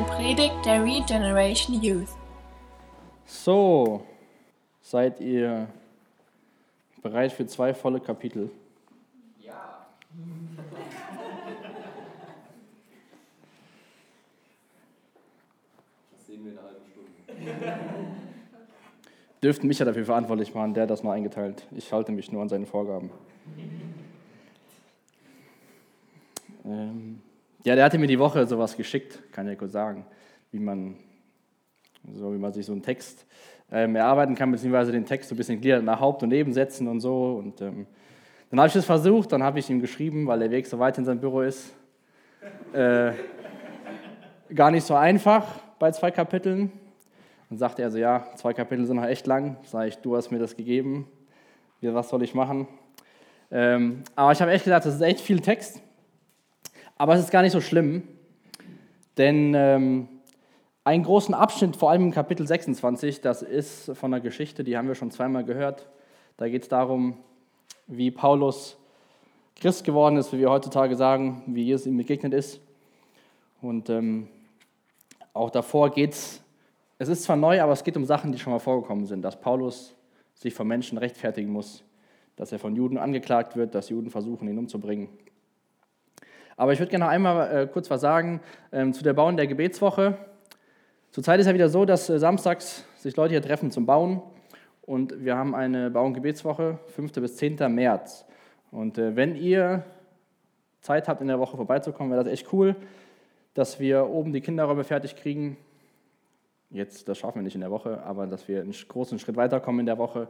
eine Predigt der Regeneration Youth. So, seid ihr bereit für zwei volle Kapitel? Ja. Das sehen wir in einer halben Stunde. Dürften mich ja dafür verantwortlich machen, der hat das mal eingeteilt. Ich halte mich nur an seine Vorgaben. Ähm, ja, der hatte mir die Woche sowas geschickt, kann ich ja kurz sagen, wie man, so wie man sich so einen Text ähm, erarbeiten kann, beziehungsweise den Text so ein bisschen gliedert nach Haupt- und Nebensätzen und so. Und ähm, dann habe ich das versucht, dann habe ich ihm geschrieben, weil der Weg so weit in sein Büro ist. Äh, gar nicht so einfach bei zwei Kapiteln. Dann sagte er so, ja, zwei Kapitel sind noch echt lang. Sag ich, du hast mir das gegeben. Was soll ich machen? Ähm, aber ich habe echt gesagt, das ist echt viel Text. Aber es ist gar nicht so schlimm, denn ähm, einen großen Abschnitt, vor allem im Kapitel 26, das ist von einer Geschichte, die haben wir schon zweimal gehört. Da geht es darum, wie Paulus Christ geworden ist, wie wir heutzutage sagen, wie Jesus ihm begegnet ist. Und ähm, auch davor geht es, es ist zwar neu, aber es geht um Sachen, die schon mal vorgekommen sind, dass Paulus sich von Menschen rechtfertigen muss, dass er von Juden angeklagt wird, dass Juden versuchen, ihn umzubringen. Aber ich würde gerne noch einmal äh, kurz was sagen ähm, zu der Bauen der Gebetswoche. Zurzeit ist ja wieder so, dass äh, samstags sich Leute hier treffen zum Bauen und wir haben eine Bau- und Gebetswoche, 5. bis 10. März. Und äh, wenn ihr Zeit habt, in der Woche vorbeizukommen, wäre das echt cool, dass wir oben die Kinderräume fertig kriegen. Jetzt, das schaffen wir nicht in der Woche, aber dass wir einen großen Schritt weiterkommen in der Woche.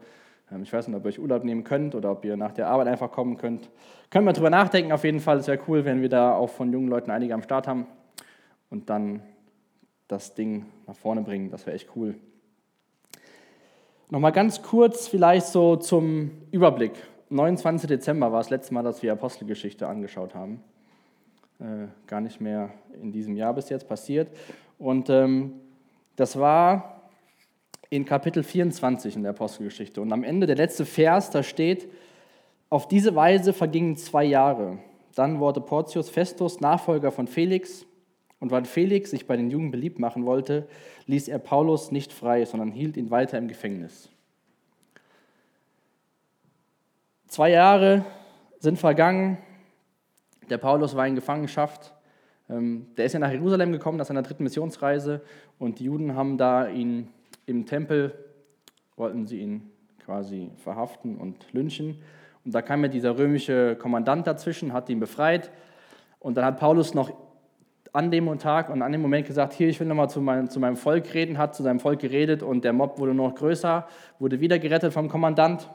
Ähm, ich weiß nicht, ob ihr euch Urlaub nehmen könnt oder ob ihr nach der Arbeit einfach kommen könnt. Können wir drüber nachdenken, auf jeden Fall. Es wäre cool, wenn wir da auch von jungen Leuten einige am Start haben und dann das Ding nach vorne bringen. Das wäre echt cool. Nochmal ganz kurz vielleicht so zum Überblick. 29. Dezember war das letzte Mal, dass wir Apostelgeschichte angeschaut haben. Äh, gar nicht mehr in diesem Jahr bis jetzt passiert. Und ähm, das war in Kapitel 24 in der Apostelgeschichte. Und am Ende, der letzte Vers, da steht, auf diese Weise vergingen zwei Jahre. Dann wurde Porcius Festus Nachfolger von Felix. Und weil Felix sich bei den Jungen beliebt machen wollte, ließ er Paulus nicht frei, sondern hielt ihn weiter im Gefängnis. Zwei Jahre sind vergangen. Der Paulus war in Gefangenschaft. Ähm, der ist ja nach Jerusalem gekommen, nach seiner dritten Missionsreise. Und die Juden haben da ihn im Tempel, wollten sie ihn quasi verhaften und lynchen. Und da kam ja dieser römische Kommandant dazwischen, hat ihn befreit. Und dann hat Paulus noch an dem Tag und an dem Moment gesagt, hier, ich will nochmal zu meinem, zu meinem Volk reden, hat zu seinem Volk geredet und der Mob wurde noch größer, wurde wieder gerettet vom Kommandant,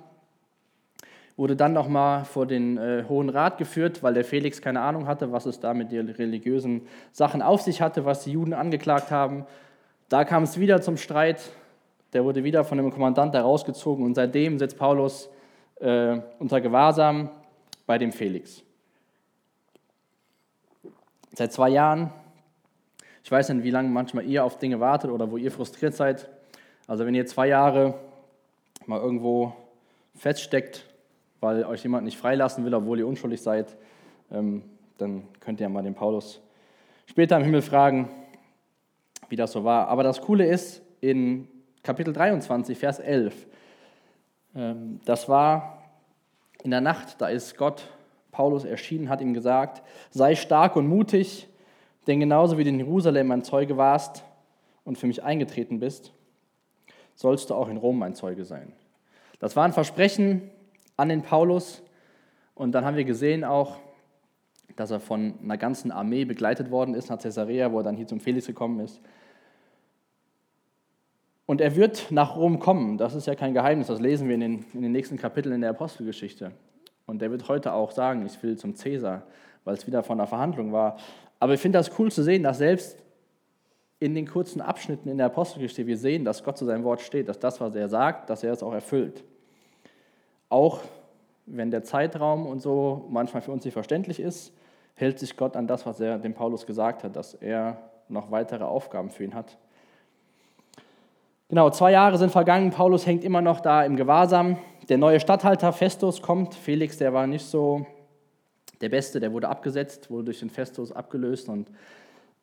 wurde dann nochmal vor den äh, Hohen Rat geführt, weil der Felix keine Ahnung hatte, was es da mit den religiösen Sachen auf sich hatte, was die Juden angeklagt haben. Da kam es wieder zum Streit, der wurde wieder von dem Kommandant herausgezogen und seitdem sitzt Paulus äh, unter Gewahrsam bei dem Felix. Seit zwei Jahren. Ich weiß nicht, wie lange manchmal ihr auf Dinge wartet oder wo ihr frustriert seid. Also wenn ihr zwei Jahre mal irgendwo feststeckt, weil euch jemand nicht freilassen will, obwohl ihr unschuldig seid, ähm, dann könnt ihr mal den Paulus später im Himmel fragen, wie das so war. Aber das Coole ist, in Kapitel 23, Vers 11, ähm, das war in der Nacht, da ist Gott Paulus erschienen, hat ihm gesagt, sei stark und mutig, denn genauso wie du in Jerusalem ein Zeuge warst und für mich eingetreten bist, sollst du auch in Rom ein Zeuge sein. Das war ein Versprechen an den Paulus und dann haben wir gesehen auch, dass er von einer ganzen Armee begleitet worden ist nach Caesarea, wo er dann hier zum Felix gekommen ist. Und er wird nach Rom kommen, das ist ja kein Geheimnis, das lesen wir in den, in den nächsten Kapiteln in der Apostelgeschichte. Und der wird heute auch sagen, ich will zum Cäsar, weil es wieder von einer Verhandlung war. Aber ich finde das cool zu sehen, dass selbst in den kurzen Abschnitten in der Apostelgeschichte wir sehen, dass Gott zu seinem Wort steht, dass das, was er sagt, dass er es auch erfüllt. Auch wenn der Zeitraum und so manchmal für uns nicht verständlich ist, hält sich Gott an das, was er dem Paulus gesagt hat, dass er noch weitere Aufgaben für ihn hat. Genau, zwei Jahre sind vergangen, Paulus hängt immer noch da im Gewahrsam. Der neue Statthalter Festus kommt. Felix, der war nicht so der Beste, der wurde abgesetzt, wurde durch den Festus abgelöst und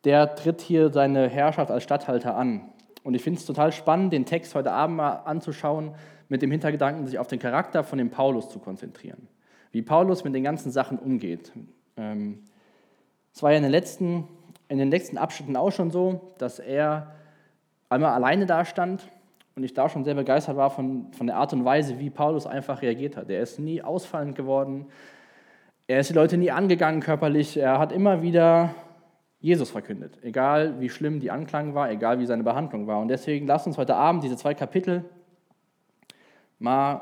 der tritt hier seine Herrschaft als Statthalter an. Und ich finde es total spannend, den Text heute Abend mal anzuschauen, mit dem Hintergedanken, sich auf den Charakter von dem Paulus zu konzentrieren. Wie Paulus mit den ganzen Sachen umgeht. Ähm, es war ja in den letzten, in den letzten Abschnitten auch schon so, dass er einmal alleine dastand und ich da schon sehr begeistert war von, von der Art und Weise, wie Paulus einfach reagiert hat. Er ist nie ausfallend geworden, er ist die Leute nie angegangen körperlich, er hat immer wieder Jesus verkündet, egal wie schlimm die Anklang war, egal wie seine Behandlung war. Und deswegen lasst uns heute Abend diese zwei Kapitel mal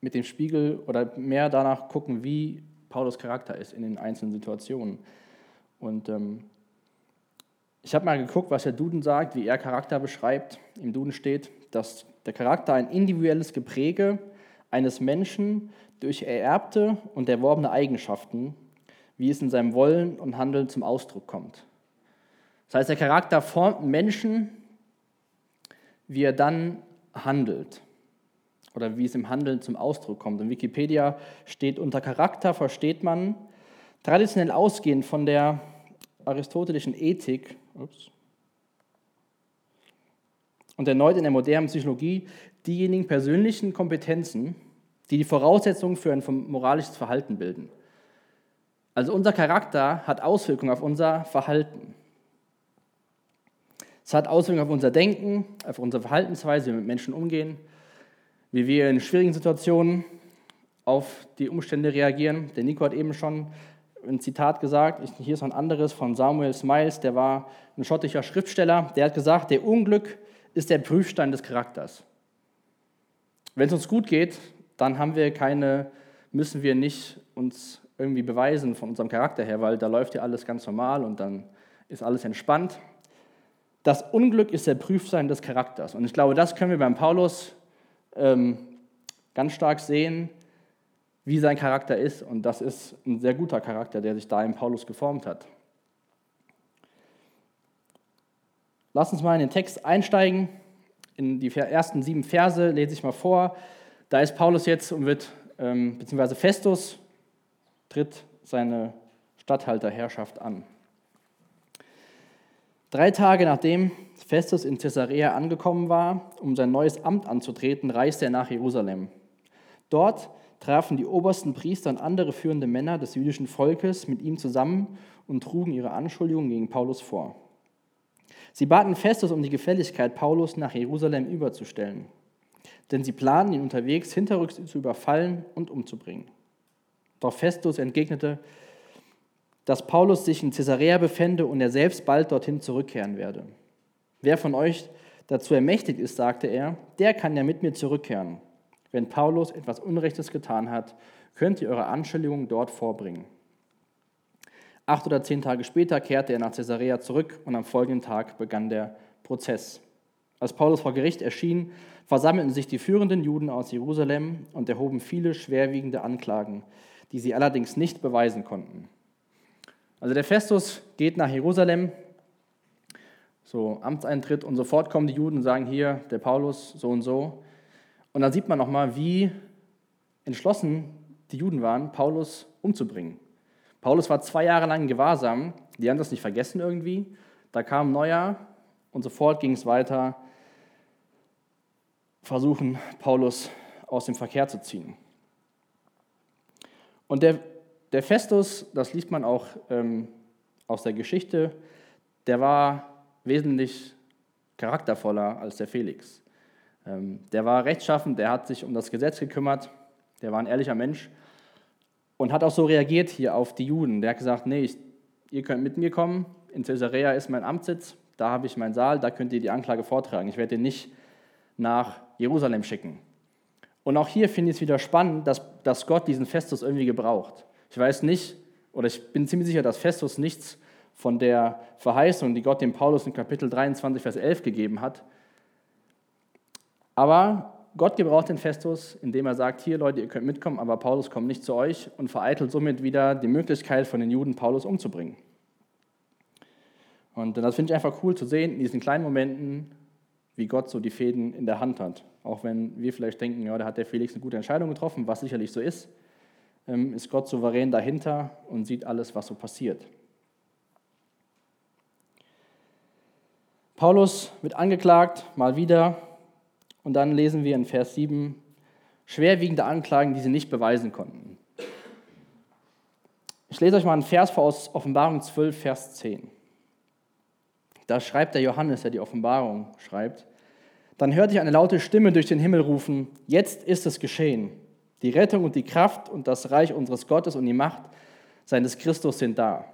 mit dem Spiegel oder mehr danach gucken, wie Paulus Charakter ist in den einzelnen Situationen. Und ähm, ich habe mal geguckt, was der Duden sagt, wie er Charakter beschreibt. Im Duden steht, dass der Charakter ein individuelles Gepräge eines Menschen durch ererbte und erworbene Eigenschaften, wie es in seinem Wollen und Handeln zum Ausdruck kommt. Das heißt, der Charakter formt Menschen, wie er dann handelt oder wie es im Handeln zum Ausdruck kommt. In Wikipedia steht unter Charakter versteht man traditionell ausgehend von der aristotelischen Ethik ups, und erneut in der modernen Psychologie diejenigen persönlichen Kompetenzen, die die Voraussetzungen für ein moralisches Verhalten bilden. Also unser Charakter hat Auswirkungen auf unser Verhalten. Es hat Auswirkungen auf unser Denken, auf unsere Verhaltensweise, wie wir mit Menschen umgehen, wie wir in schwierigen Situationen auf die Umstände reagieren. Der Nico hat eben schon ein Zitat gesagt, hier ist noch ein anderes von Samuel Smiles, der war ein schottischer Schriftsteller, der hat gesagt, der Unglück ist der Prüfstein des Charakters. Wenn es uns gut geht, dann haben wir keine, müssen wir nicht uns irgendwie beweisen von unserem Charakter her, weil da läuft ja alles ganz normal und dann ist alles entspannt. Das Unglück ist der Prüfstein des Charakters. Und ich glaube, das können wir beim Paulus ähm, ganz stark sehen, wie sein Charakter ist. Und das ist ein sehr guter Charakter, der sich da in Paulus geformt hat. Lass uns mal in den Text einsteigen. In die ersten sieben Verse lese ich mal vor. Da ist Paulus jetzt und wird, ähm, beziehungsweise Festus tritt seine Statthalterherrschaft an. Drei Tage nachdem Festus in Caesarea angekommen war, um sein neues Amt anzutreten, reiste er nach Jerusalem. Dort trafen die obersten Priester und andere führende Männer des jüdischen Volkes mit ihm zusammen und trugen ihre Anschuldigungen gegen Paulus vor. Sie baten Festus um die Gefälligkeit, Paulus nach Jerusalem überzustellen, denn sie planten ihn unterwegs hinterrücks zu überfallen und umzubringen. Doch Festus entgegnete, dass Paulus sich in Caesarea befände und er selbst bald dorthin zurückkehren werde. Wer von euch dazu ermächtigt ist, sagte er, der kann ja mit mir zurückkehren. Wenn Paulus etwas Unrechtes getan hat, könnt ihr eure Anschuldigungen dort vorbringen. Acht oder zehn Tage später kehrte er nach Caesarea zurück und am folgenden Tag begann der Prozess. Als Paulus vor Gericht erschien, versammelten sich die führenden Juden aus Jerusalem und erhoben viele schwerwiegende Anklagen, die sie allerdings nicht beweisen konnten. Also der Festus geht nach Jerusalem, so Amtseintritt und sofort kommen die Juden und sagen hier, der Paulus so und so. Und dann sieht man nochmal, wie entschlossen die Juden waren, Paulus umzubringen. Paulus war zwei Jahre lang Gewahrsam, die haben das nicht vergessen irgendwie. Da kam Neujahr und sofort ging es weiter, versuchen, Paulus aus dem Verkehr zu ziehen. Und der der Festus, das liest man auch ähm, aus der Geschichte, der war wesentlich charaktervoller als der Felix. Ähm, der war rechtschaffend, der hat sich um das Gesetz gekümmert, der war ein ehrlicher Mensch und hat auch so reagiert hier auf die Juden. Der hat gesagt, nee, ich, ihr könnt mit mir kommen, in Caesarea ist mein Amtssitz, da habe ich meinen Saal, da könnt ihr die Anklage vortragen. Ich werde ihn nicht nach Jerusalem schicken. Und auch hier finde ich es wieder spannend, dass, dass Gott diesen Festus irgendwie gebraucht. Ich weiß nicht, oder ich bin ziemlich sicher, dass Festus nichts von der Verheißung, die Gott dem Paulus in Kapitel 23, Vers 11 gegeben hat. Aber Gott gebraucht den Festus, indem er sagt, hier Leute, ihr könnt mitkommen, aber Paulus kommt nicht zu euch und vereitelt somit wieder die Möglichkeit von den Juden, Paulus umzubringen. Und das finde ich einfach cool zu sehen, in diesen kleinen Momenten, wie Gott so die Fäden in der Hand hat. Auch wenn wir vielleicht denken, ja, da hat der Felix eine gute Entscheidung getroffen, was sicherlich so ist. Ähm, ist Gott souverän dahinter und sieht alles, was so passiert. Paulus wird angeklagt, mal wieder, und dann lesen wir in Vers 7 schwerwiegende Anklagen, die sie nicht beweisen konnten. Ich lese euch mal einen Vers vor aus Offenbarung 12, Vers 10. Da schreibt der Johannes, der die Offenbarung schreibt, dann hörte ich eine laute Stimme durch den Himmel rufen, jetzt ist es geschehen. Die Rettung und die Kraft und das Reich unseres Gottes und die Macht seines Christus sind da.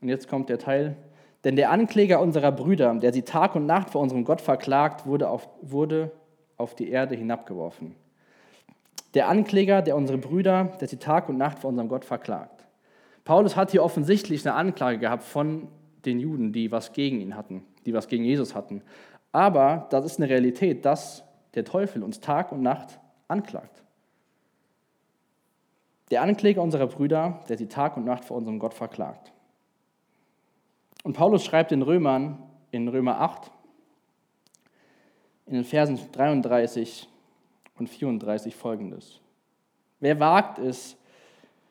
Und jetzt kommt der Teil, denn der Ankläger unserer Brüder, der sie Tag und Nacht vor unserem Gott verklagt, wurde auf, wurde auf die Erde hinabgeworfen. Der Ankläger, der unsere Brüder, der sie Tag und Nacht vor unserem Gott verklagt. Paulus hat hier offensichtlich eine Anklage gehabt von den Juden, die was gegen ihn hatten, die was gegen Jesus hatten. Aber das ist eine Realität, dass der Teufel uns Tag und Nacht anklagt. Der Ankläger unserer Brüder, der sie Tag und Nacht vor unserem Gott verklagt. Und Paulus schreibt den Römern in Römer 8, in den Versen 33 und 34 folgendes. Wer wagt es,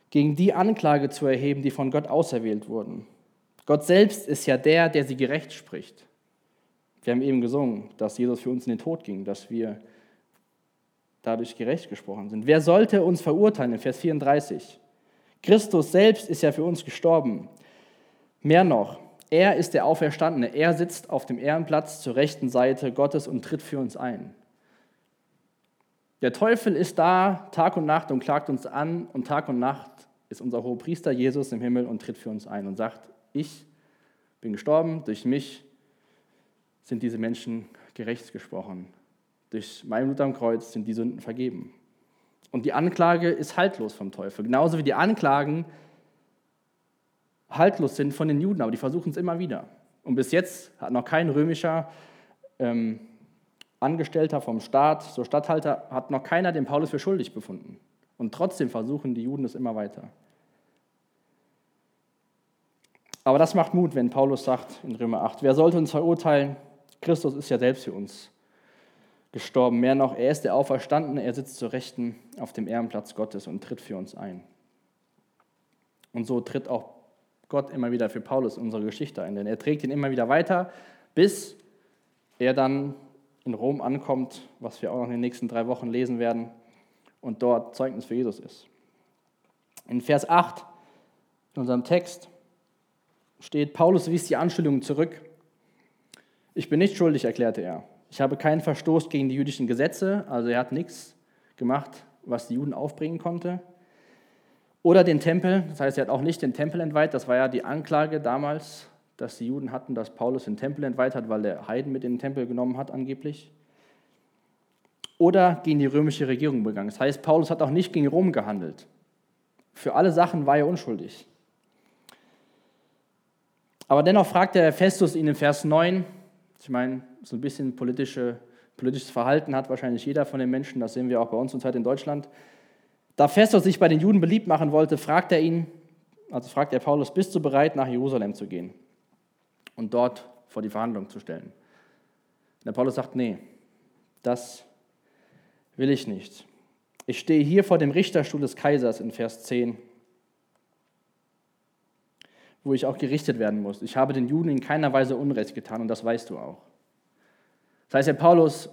gegen die Anklage zu erheben, die von Gott auserwählt wurden? Gott selbst ist ja der, der sie gerecht spricht. Wir haben eben gesungen, dass Jesus für uns in den Tod ging, dass wir dadurch gerecht gesprochen sind. Wer sollte uns verurteilen? In Vers 34. Christus selbst ist ja für uns gestorben. Mehr noch, er ist der Auferstandene. Er sitzt auf dem Ehrenplatz zur rechten Seite Gottes und tritt für uns ein. Der Teufel ist da Tag und Nacht und klagt uns an und Tag und Nacht ist unser hoher Priester Jesus im Himmel und tritt für uns ein und sagt, ich bin gestorben, durch mich sind diese Menschen gerecht gesprochen. Durch mein Blut am Kreuz sind die Sünden vergeben. Und die Anklage ist haltlos vom Teufel. Genauso wie die Anklagen haltlos sind von den Juden, aber die versuchen es immer wieder. Und bis jetzt hat noch kein römischer ähm, Angestellter vom Staat, so Statthalter, hat noch keiner den Paulus für schuldig befunden. Und trotzdem versuchen die Juden es immer weiter. Aber das macht Mut, wenn Paulus sagt in Römer 8, wer sollte uns verurteilen? Christus ist ja selbst für uns gestorben. Mehr noch, er ist der Auferstandene, er sitzt zur Rechten auf dem Ehrenplatz Gottes und tritt für uns ein. Und so tritt auch Gott immer wieder für Paulus unsere Geschichte ein, denn er trägt ihn immer wieder weiter, bis er dann in Rom ankommt, was wir auch noch in den nächsten drei Wochen lesen werden, und dort Zeugnis für Jesus ist. In Vers 8 in unserem Text steht, Paulus wies die Anschuldigungen zurück. Ich bin nicht schuldig, erklärte er. Ich habe keinen Verstoß gegen die jüdischen Gesetze, also er hat nichts gemacht, was die Juden aufbringen konnte. Oder den Tempel, das heißt, er hat auch nicht den Tempel entweiht, das war ja die Anklage damals, dass die Juden hatten, dass Paulus den Tempel entweiht hat, weil er Heiden mit in den Tempel genommen hat, angeblich. Oder gegen die römische Regierung begangen. Das heißt, Paulus hat auch nicht gegen Rom gehandelt. Für alle Sachen war er unschuldig. Aber dennoch fragt der Festus ihn in Vers 9, ich meine, so ein bisschen politische, politisches Verhalten hat wahrscheinlich jeder von den Menschen, das sehen wir auch bei uns zurzeit in Deutschland. Da Festus sich bei den Juden beliebt machen wollte, fragt er ihn, also fragt er Paulus, bist du bereit, nach Jerusalem zu gehen und dort vor die Verhandlung zu stellen? Und der Paulus sagt, nee, das will ich nicht. Ich stehe hier vor dem Richterstuhl des Kaisers in Vers 10, wo ich auch gerichtet werden muss. Ich habe den Juden in keiner Weise Unrecht getan und das weißt du auch. Das heißt, der Paulus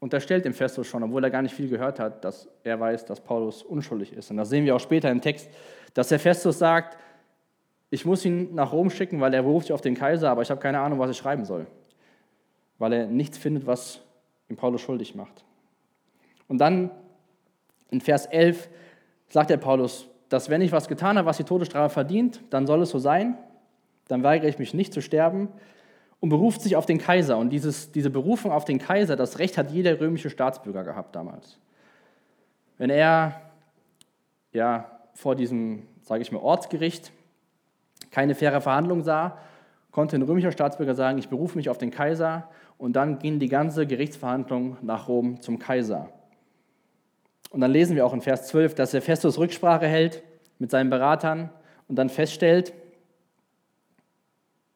unterstellt dem Festus schon, obwohl er gar nicht viel gehört hat, dass er weiß, dass Paulus unschuldig ist. Und das sehen wir auch später im Text, dass der Festus sagt, ich muss ihn nach Rom schicken, weil er beruft sich auf den Kaiser, aber ich habe keine Ahnung, was ich schreiben soll, weil er nichts findet, was ihm Paulus schuldig macht. Und dann in Vers 11 sagt der Paulus, dass wenn ich was getan habe, was die Todesstrafe verdient, dann soll es so sein, dann weigere ich mich nicht zu sterben, und beruft sich auf den Kaiser. Und dieses, diese Berufung auf den Kaiser, das Recht hat jeder römische Staatsbürger gehabt damals. Wenn er ja, vor diesem, sage ich mal, Ortsgericht keine faire Verhandlung sah, konnte ein römischer Staatsbürger sagen, ich berufe mich auf den Kaiser und dann ging die ganze Gerichtsverhandlung nach Rom zum Kaiser. Und dann lesen wir auch in Vers 12, dass der Festus Rücksprache hält mit seinen Beratern und dann feststellt,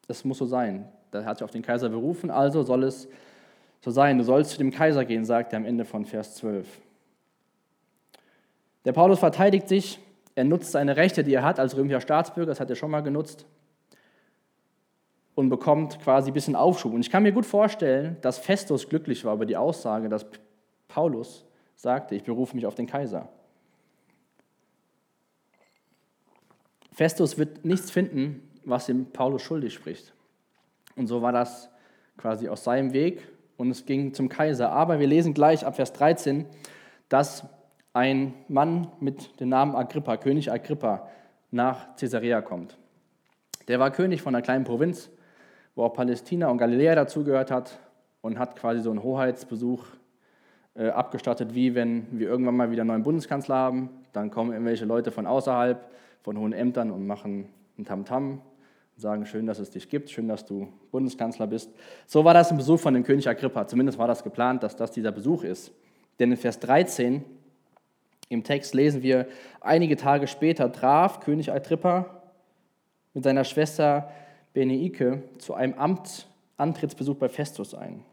das muss so sein. Da hat sich auf den Kaiser berufen, also soll es so sein. Du sollst zu dem Kaiser gehen, sagt er am Ende von Vers 12. Der Paulus verteidigt sich, er nutzt seine Rechte, die er hat als römischer Staatsbürger, das hat er schon mal genutzt. und bekommt quasi ein bisschen Aufschub. Und ich kann mir gut vorstellen, dass Festus glücklich war über die Aussage, dass Paulus sagte, ich berufe mich auf den Kaiser. Festus wird nichts finden, was ihm Paulus schuldig spricht. Und so war das quasi aus seinem Weg und es ging zum Kaiser. Aber wir lesen gleich ab Vers 13, dass ein Mann mit dem Namen Agrippa, König Agrippa, nach Caesarea kommt. Der war König von einer kleinen Provinz, wo auch Palästina und Galiläa dazugehört hat und hat quasi so einen Hoheitsbesuch äh, abgestattet, wie wenn wir irgendwann mal wieder einen neuen Bundeskanzler haben. Dann kommen irgendwelche Leute von außerhalb, von hohen Ämtern und machen ein Tamtam und sagen, schön, dass es dich gibt, schön, dass du Bundeskanzler bist. So war das ein Besuch von dem König Agrippa. Zumindest war das geplant, dass das dieser Besuch ist. Denn in Vers 13 im Text lesen wir, einige Tage später traf König Agrippa mit seiner Schwester Beneike zu einem Amtsantrittsbesuch bei Festus ein.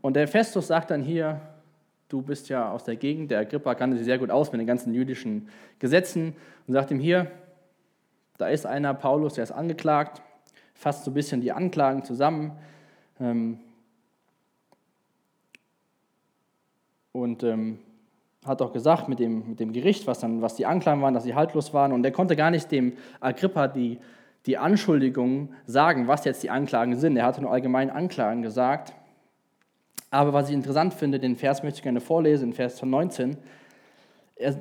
Und der Festus sagt dann hier, du bist ja aus der Gegend, der Agrippa kannte sich sehr gut aus mit den ganzen jüdischen Gesetzen und sagt ihm hier, da ist einer, Paulus, der ist angeklagt, fasst so ein bisschen die Anklagen zusammen. Ähm, und ähm, hat auch gesagt mit dem, mit dem Gericht, was, dann, was die Anklagen waren, dass sie haltlos waren. Und er konnte gar nicht dem Agrippa die, die Anschuldigungen sagen, was jetzt die Anklagen sind. Er hatte nur allgemein Anklagen gesagt aber was ich interessant finde, den Vers möchte ich gerne vorlesen, in Vers 19.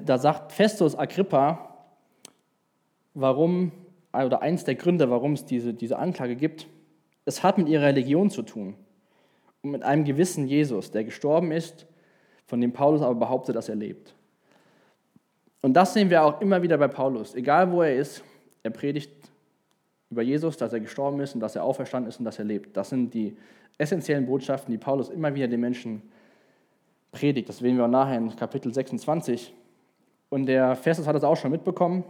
Da sagt Festus Agrippa, warum, oder eins der Gründe, warum es diese, diese Anklage gibt, es hat mit ihrer Religion zu tun und mit einem gewissen Jesus, der gestorben ist, von dem Paulus aber behauptet, dass er lebt. Und das sehen wir auch immer wieder bei Paulus. Egal wo er ist, er predigt über Jesus, dass er gestorben ist und dass er auferstanden ist und dass er lebt. Das sind die essentiellen Botschaften, die Paulus immer wieder den Menschen predigt. Das sehen wir auch nachher in Kapitel 26. Und der Festus hat das auch schon mitbekommen.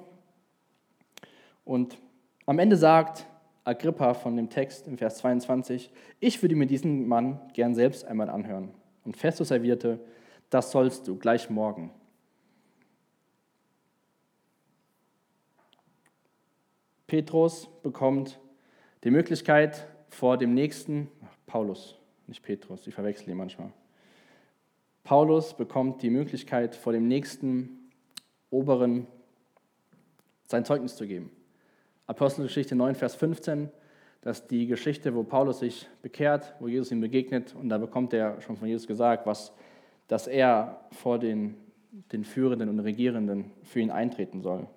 Und am Ende sagt Agrippa von dem Text im Vers 22, ich würde mir diesen Mann gern selbst einmal anhören. Und Festus erwiderte, das sollst du gleich morgen. Petrus bekommt die Möglichkeit, vor dem nächsten Paulus, nicht Petrus, ich verwechsel ihn manchmal. Paulus bekommt die Möglichkeit, vor dem nächsten Oberen sein Zeugnis zu geben. Apostelgeschichte 9, Vers 15, das ist die Geschichte, wo Paulus sich bekehrt, wo Jesus ihm begegnet und da bekommt er schon von Jesus gesagt, was, dass er vor den, den Führenden und Regierenden für ihn eintreten soll.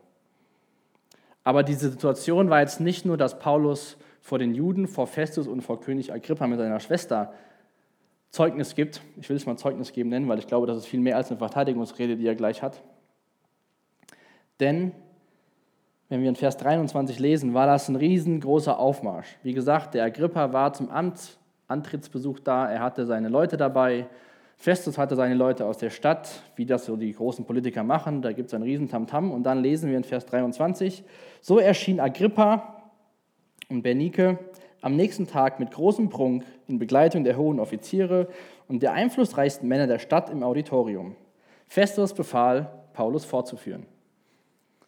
Aber diese Situation war jetzt nicht nur, dass Paulus vor den Juden, vor Festus und vor König Agrippa mit seiner Schwester Zeugnis gibt. Ich will es mal Zeugnis geben nennen, weil ich glaube, das ist viel mehr als eine Verteidigungsrede, die er gleich hat. Denn, wenn wir in Vers 23 lesen, war das ein riesengroßer Aufmarsch. Wie gesagt, der Agrippa war zum Amtsantrittsbesuch da, er hatte seine Leute dabei. Festus hatte seine Leute aus der Stadt, wie das so die großen Politiker machen. Da gibt es ein Riesentamtam. Und dann lesen wir in Vers 23, so erschien Agrippa und Bernike am nächsten Tag mit großem Prunk in Begleitung der hohen Offiziere und der einflussreichsten Männer der Stadt im Auditorium. Festus befahl, Paulus fortzuführen.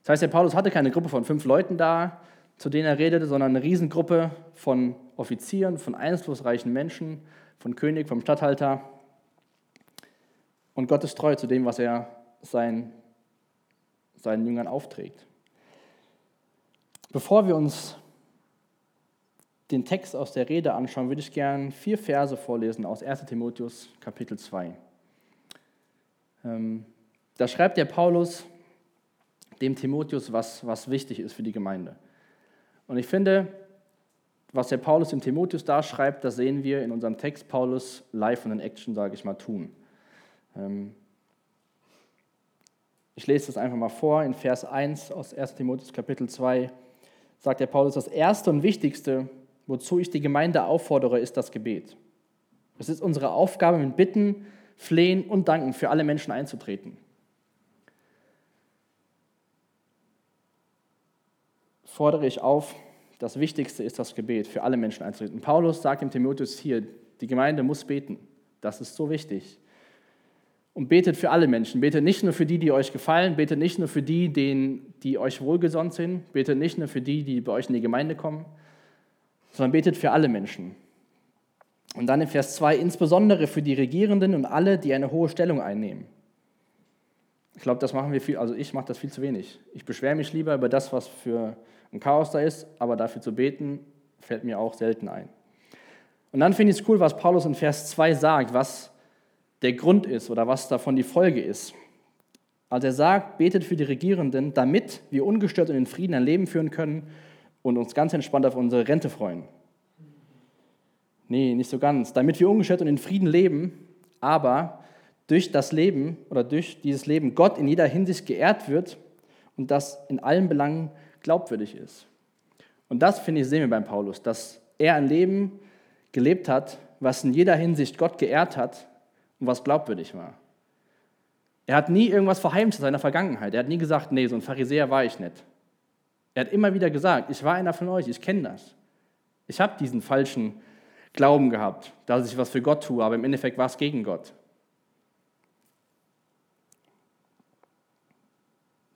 Das heißt, der Paulus hatte keine Gruppe von fünf Leuten da, zu denen er redete, sondern eine Riesengruppe von Offizieren, von einflussreichen Menschen, von König, vom Statthalter. Und Gott ist treu zu dem, was er seinen, seinen Jüngern aufträgt. Bevor wir uns den Text aus der Rede anschauen, würde ich gerne vier Verse vorlesen aus 1 Timotheus Kapitel 2. Ähm, da schreibt der Paulus dem Timotheus, was, was wichtig ist für die Gemeinde. Und ich finde, was der Paulus dem Timotheus da schreibt, das sehen wir in unserem Text Paulus live und in Action, sage ich mal, tun. Ähm, ich lese das einfach mal vor in Vers 1 aus 1 Timotheus Kapitel 2 sagt der Paulus, das Erste und Wichtigste, wozu ich die Gemeinde auffordere, ist das Gebet. Es ist unsere Aufgabe, mit Bitten, Flehen und Danken für alle Menschen einzutreten. Fordere ich auf, das Wichtigste ist das Gebet, für alle Menschen einzutreten. Paulus sagt dem Timotheus hier, die Gemeinde muss beten. Das ist so wichtig. Und betet für alle Menschen. Betet nicht nur für die, die euch gefallen. Betet nicht nur für die, denen, die euch wohlgesonnen sind. Betet nicht nur für die, die bei euch in die Gemeinde kommen, sondern betet für alle Menschen. Und dann in Vers 2, insbesondere für die Regierenden und alle, die eine hohe Stellung einnehmen. Ich glaube, das machen wir viel, also ich mache das viel zu wenig. Ich beschwere mich lieber über das, was für ein Chaos da ist, aber dafür zu beten, fällt mir auch selten ein. Und dann finde ich es cool, was Paulus in Vers 2 sagt, was der Grund ist oder was davon die Folge ist. Also er sagt, betet für die Regierenden, damit wir ungestört und in Frieden ein Leben führen können und uns ganz entspannt auf unsere Rente freuen. Nee, nicht so ganz. Damit wir ungestört und in Frieden leben, aber durch das Leben oder durch dieses Leben Gott in jeder Hinsicht geehrt wird und das in allen Belangen glaubwürdig ist. Und das, finde ich, sehen wir beim Paulus, dass er ein Leben gelebt hat, was in jeder Hinsicht Gott geehrt hat und was glaubwürdig war. Er hat nie irgendwas verheimlicht in seiner Vergangenheit. Er hat nie gesagt, nee, so ein Pharisäer war ich nicht. Er hat immer wieder gesagt, ich war einer von euch, ich kenne das. Ich habe diesen falschen Glauben gehabt, dass ich was für Gott tue, aber im Endeffekt war es gegen Gott.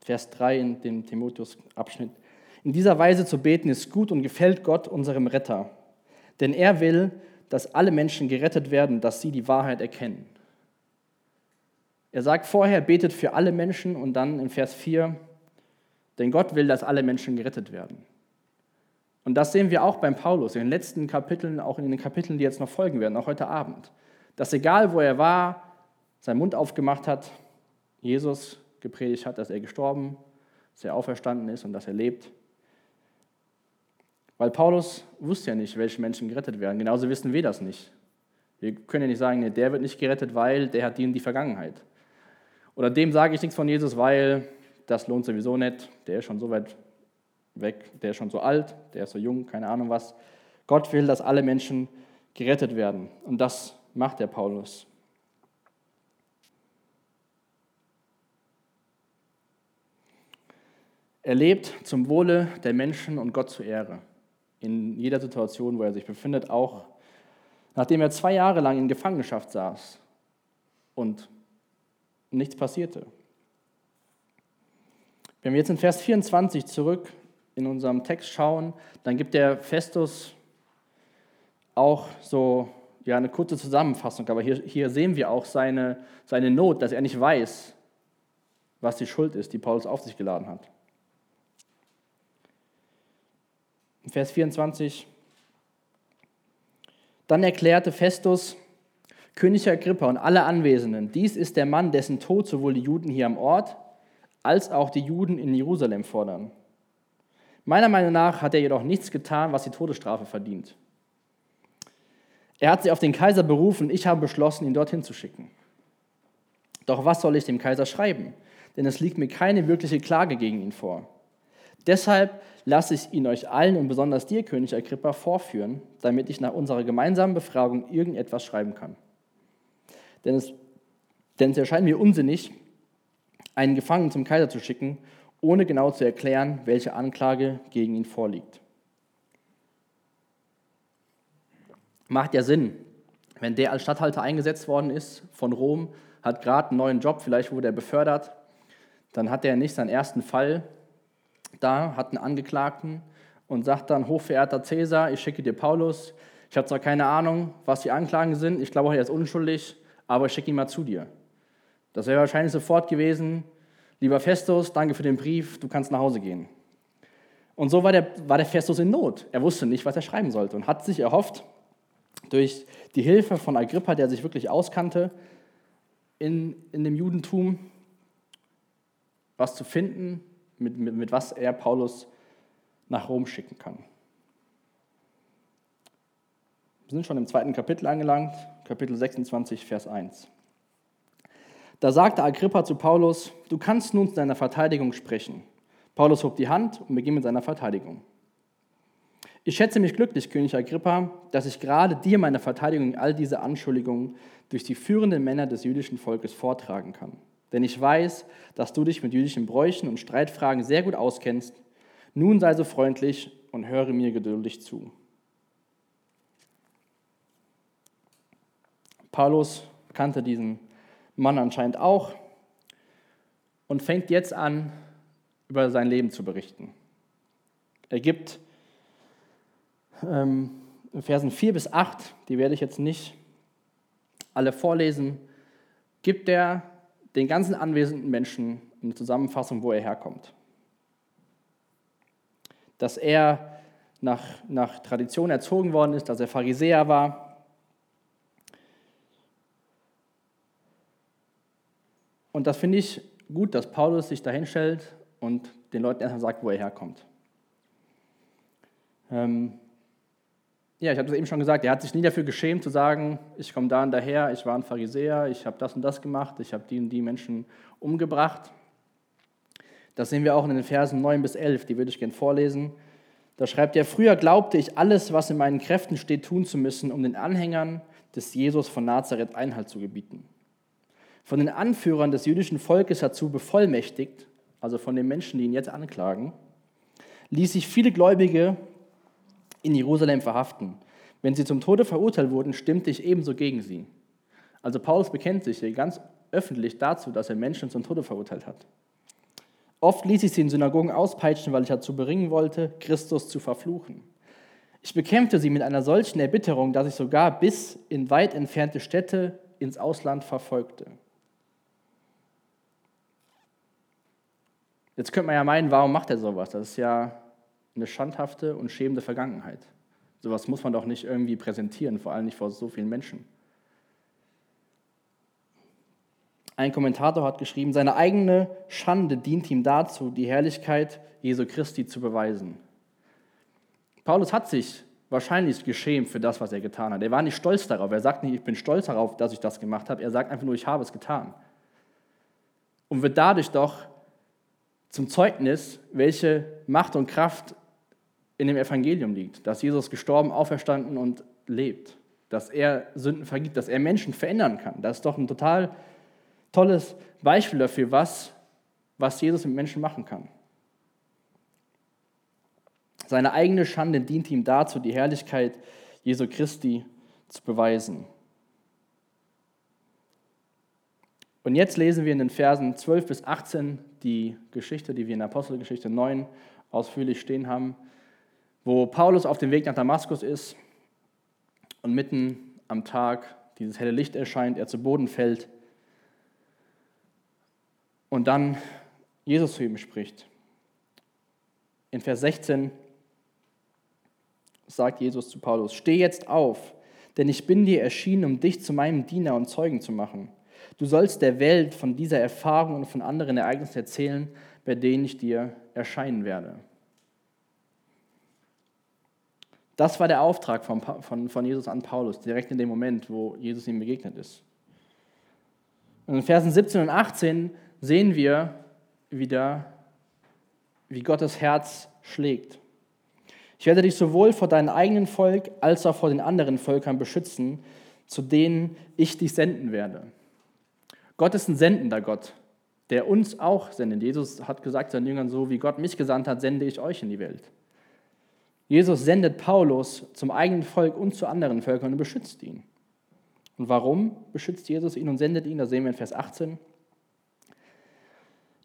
Vers 3 in dem Timotheus-Abschnitt. In dieser Weise zu beten ist gut und gefällt Gott, unserem Retter. Denn er will, dass alle Menschen gerettet werden, dass sie die Wahrheit erkennen. Er sagt vorher, betet für alle Menschen und dann in Vers 4, denn Gott will, dass alle Menschen gerettet werden. Und das sehen wir auch beim Paulus in den letzten Kapiteln, auch in den Kapiteln, die jetzt noch folgen werden, auch heute Abend. Dass egal, wo er war, seinen Mund aufgemacht hat, Jesus gepredigt hat, dass er gestorben, dass er auferstanden ist und dass er lebt. Weil Paulus wusste ja nicht, welche Menschen gerettet werden. Genauso wissen wir das nicht. Wir können ja nicht sagen, nee, der wird nicht gerettet, weil der hat die in die Vergangenheit. Oder dem sage ich nichts von Jesus, weil das lohnt sowieso nicht. Der ist schon so weit weg, der ist schon so alt, der ist so jung, keine Ahnung was. Gott will, dass alle Menschen gerettet werden. Und das macht der Paulus. Er lebt zum Wohle der Menschen und Gott zur Ehre. In jeder Situation, wo er sich befindet, auch nachdem er zwei Jahre lang in Gefangenschaft saß und nichts passierte. Wenn wir jetzt in Vers 24 zurück in unserem Text schauen, dann gibt der Festus auch so ja, eine kurze Zusammenfassung, aber hier, hier sehen wir auch seine, seine Not, dass er nicht weiß, was die Schuld ist, die Paulus auf sich geladen hat. Vers 24. Dann erklärte Festus, König Agrippa und alle Anwesenden, dies ist der Mann, dessen Tod sowohl die Juden hier am Ort als auch die Juden in Jerusalem fordern. Meiner Meinung nach hat er jedoch nichts getan, was die Todesstrafe verdient. Er hat sie auf den Kaiser berufen, ich habe beschlossen, ihn dorthin zu schicken. Doch was soll ich dem Kaiser schreiben? Denn es liegt mir keine wirkliche Klage gegen ihn vor. Deshalb lasse ich ihn euch allen und besonders dir, König Agrippa, vorführen, damit ich nach unserer gemeinsamen Befragung irgendetwas schreiben kann. Denn es, denn es erscheint mir unsinnig, einen Gefangenen zum Kaiser zu schicken, ohne genau zu erklären, welche Anklage gegen ihn vorliegt. Macht ja Sinn, wenn der als Statthalter eingesetzt worden ist von Rom, hat gerade einen neuen Job, vielleicht wurde er befördert, dann hat er nicht seinen ersten Fall da, hat einen Angeklagten und sagt dann, hochverehrter Cäsar, ich schicke dir Paulus. Ich habe zwar keine Ahnung, was die Anklagen sind, ich glaube, er ist unschuldig, aber ich schicke ihn mal zu dir. Das wäre wahrscheinlich sofort gewesen, lieber Festus, danke für den Brief, du kannst nach Hause gehen. Und so war der, war der Festus in Not. Er wusste nicht, was er schreiben sollte und hat sich erhofft, durch die Hilfe von Agrippa, der sich wirklich auskannte in, in dem Judentum, was zu finden, mit, mit, mit was er Paulus nach Rom schicken kann. Wir sind schon im zweiten Kapitel angelangt, Kapitel 26, Vers 1. Da sagte Agrippa zu Paulus, du kannst nun zu deiner Verteidigung sprechen. Paulus hob die Hand und beginnt mit seiner Verteidigung. Ich schätze mich glücklich, König Agrippa, dass ich gerade dir meine Verteidigung all diese Anschuldigungen durch die führenden Männer des jüdischen Volkes vortragen kann. Denn ich weiß, dass du dich mit jüdischen Bräuchen und Streitfragen sehr gut auskennst. Nun sei so freundlich und höre mir geduldig zu. Paulus kannte diesen Mann anscheinend auch, und fängt jetzt an, über sein Leben zu berichten. Er gibt ähm, Versen 4 bis 8, die werde ich jetzt nicht alle vorlesen, gibt er den ganzen anwesenden Menschen eine Zusammenfassung, wo er herkommt. Dass er nach, nach Tradition erzogen worden ist, dass er Pharisäer war. Und das finde ich gut, dass Paulus sich dahin stellt und den Leuten erstmal sagt, wo er herkommt. Ähm, ja, ich habe das eben schon gesagt, er hat sich nie dafür geschämt zu sagen, ich komme da und daher, ich war ein Pharisäer, ich habe das und das gemacht, ich habe die und die Menschen umgebracht. Das sehen wir auch in den Versen 9 bis 11, die würde ich gerne vorlesen. Da schreibt er, früher glaubte ich alles, was in meinen Kräften steht, tun zu müssen, um den Anhängern des Jesus von Nazareth Einhalt zu gebieten. Von den Anführern des jüdischen Volkes dazu bevollmächtigt, also von den Menschen, die ihn jetzt anklagen, ließ sich viele Gläubige in Jerusalem verhaften. Wenn sie zum Tode verurteilt wurden, stimmte ich ebenso gegen sie. Also Paulus bekennt sich hier ganz öffentlich dazu, dass er Menschen zum Tode verurteilt hat. Oft ließ ich sie in Synagogen auspeitschen, weil ich dazu bringen wollte, Christus zu verfluchen. Ich bekämpfte sie mit einer solchen Erbitterung, dass ich sogar bis in weit entfernte Städte ins Ausland verfolgte. Jetzt könnte man ja meinen, warum macht er sowas? Das ist ja eine schandhafte und schämende Vergangenheit. Sowas muss man doch nicht irgendwie präsentieren, vor allem nicht vor so vielen Menschen. Ein Kommentator hat geschrieben, seine eigene Schande dient ihm dazu, die Herrlichkeit Jesu Christi zu beweisen. Paulus hat sich wahrscheinlich geschämt für das, was er getan hat. Er war nicht stolz darauf. Er sagt nicht, ich bin stolz darauf, dass ich das gemacht habe. Er sagt einfach nur, ich habe es getan. Und wird dadurch doch zum Zeugnis, welche Macht und Kraft in dem Evangelium liegt, dass Jesus gestorben, auferstanden und lebt, dass er Sünden vergibt, dass er Menschen verändern kann. Das ist doch ein total tolles Beispiel dafür, was, was Jesus mit Menschen machen kann. Seine eigene Schande dient ihm dazu, die Herrlichkeit Jesu Christi zu beweisen. Und jetzt lesen wir in den Versen 12 bis 18 die Geschichte, die wir in Apostelgeschichte 9 ausführlich stehen haben wo Paulus auf dem Weg nach Damaskus ist und mitten am Tag dieses helle Licht erscheint, er zu Boden fällt und dann Jesus zu ihm spricht. In Vers 16 sagt Jesus zu Paulus, steh jetzt auf, denn ich bin dir erschienen, um dich zu meinem Diener und Zeugen zu machen. Du sollst der Welt von dieser Erfahrung und von anderen Ereignissen erzählen, bei denen ich dir erscheinen werde. Das war der Auftrag von, von, von Jesus an Paulus, direkt in dem Moment, wo Jesus ihm begegnet ist. Und in Versen 17 und 18 sehen wir wieder, wie Gottes Herz schlägt. Ich werde dich sowohl vor deinem eigenen Volk als auch vor den anderen Völkern beschützen, zu denen ich dich senden werde. Gott ist ein sendender Gott, der uns auch sendet. Jesus hat gesagt seinen Jüngern, so wie Gott mich gesandt hat, sende ich euch in die Welt. Jesus sendet Paulus zum eigenen Volk und zu anderen Völkern und beschützt ihn. Und warum beschützt Jesus ihn und sendet ihn? Da sehen wir in Vers 18.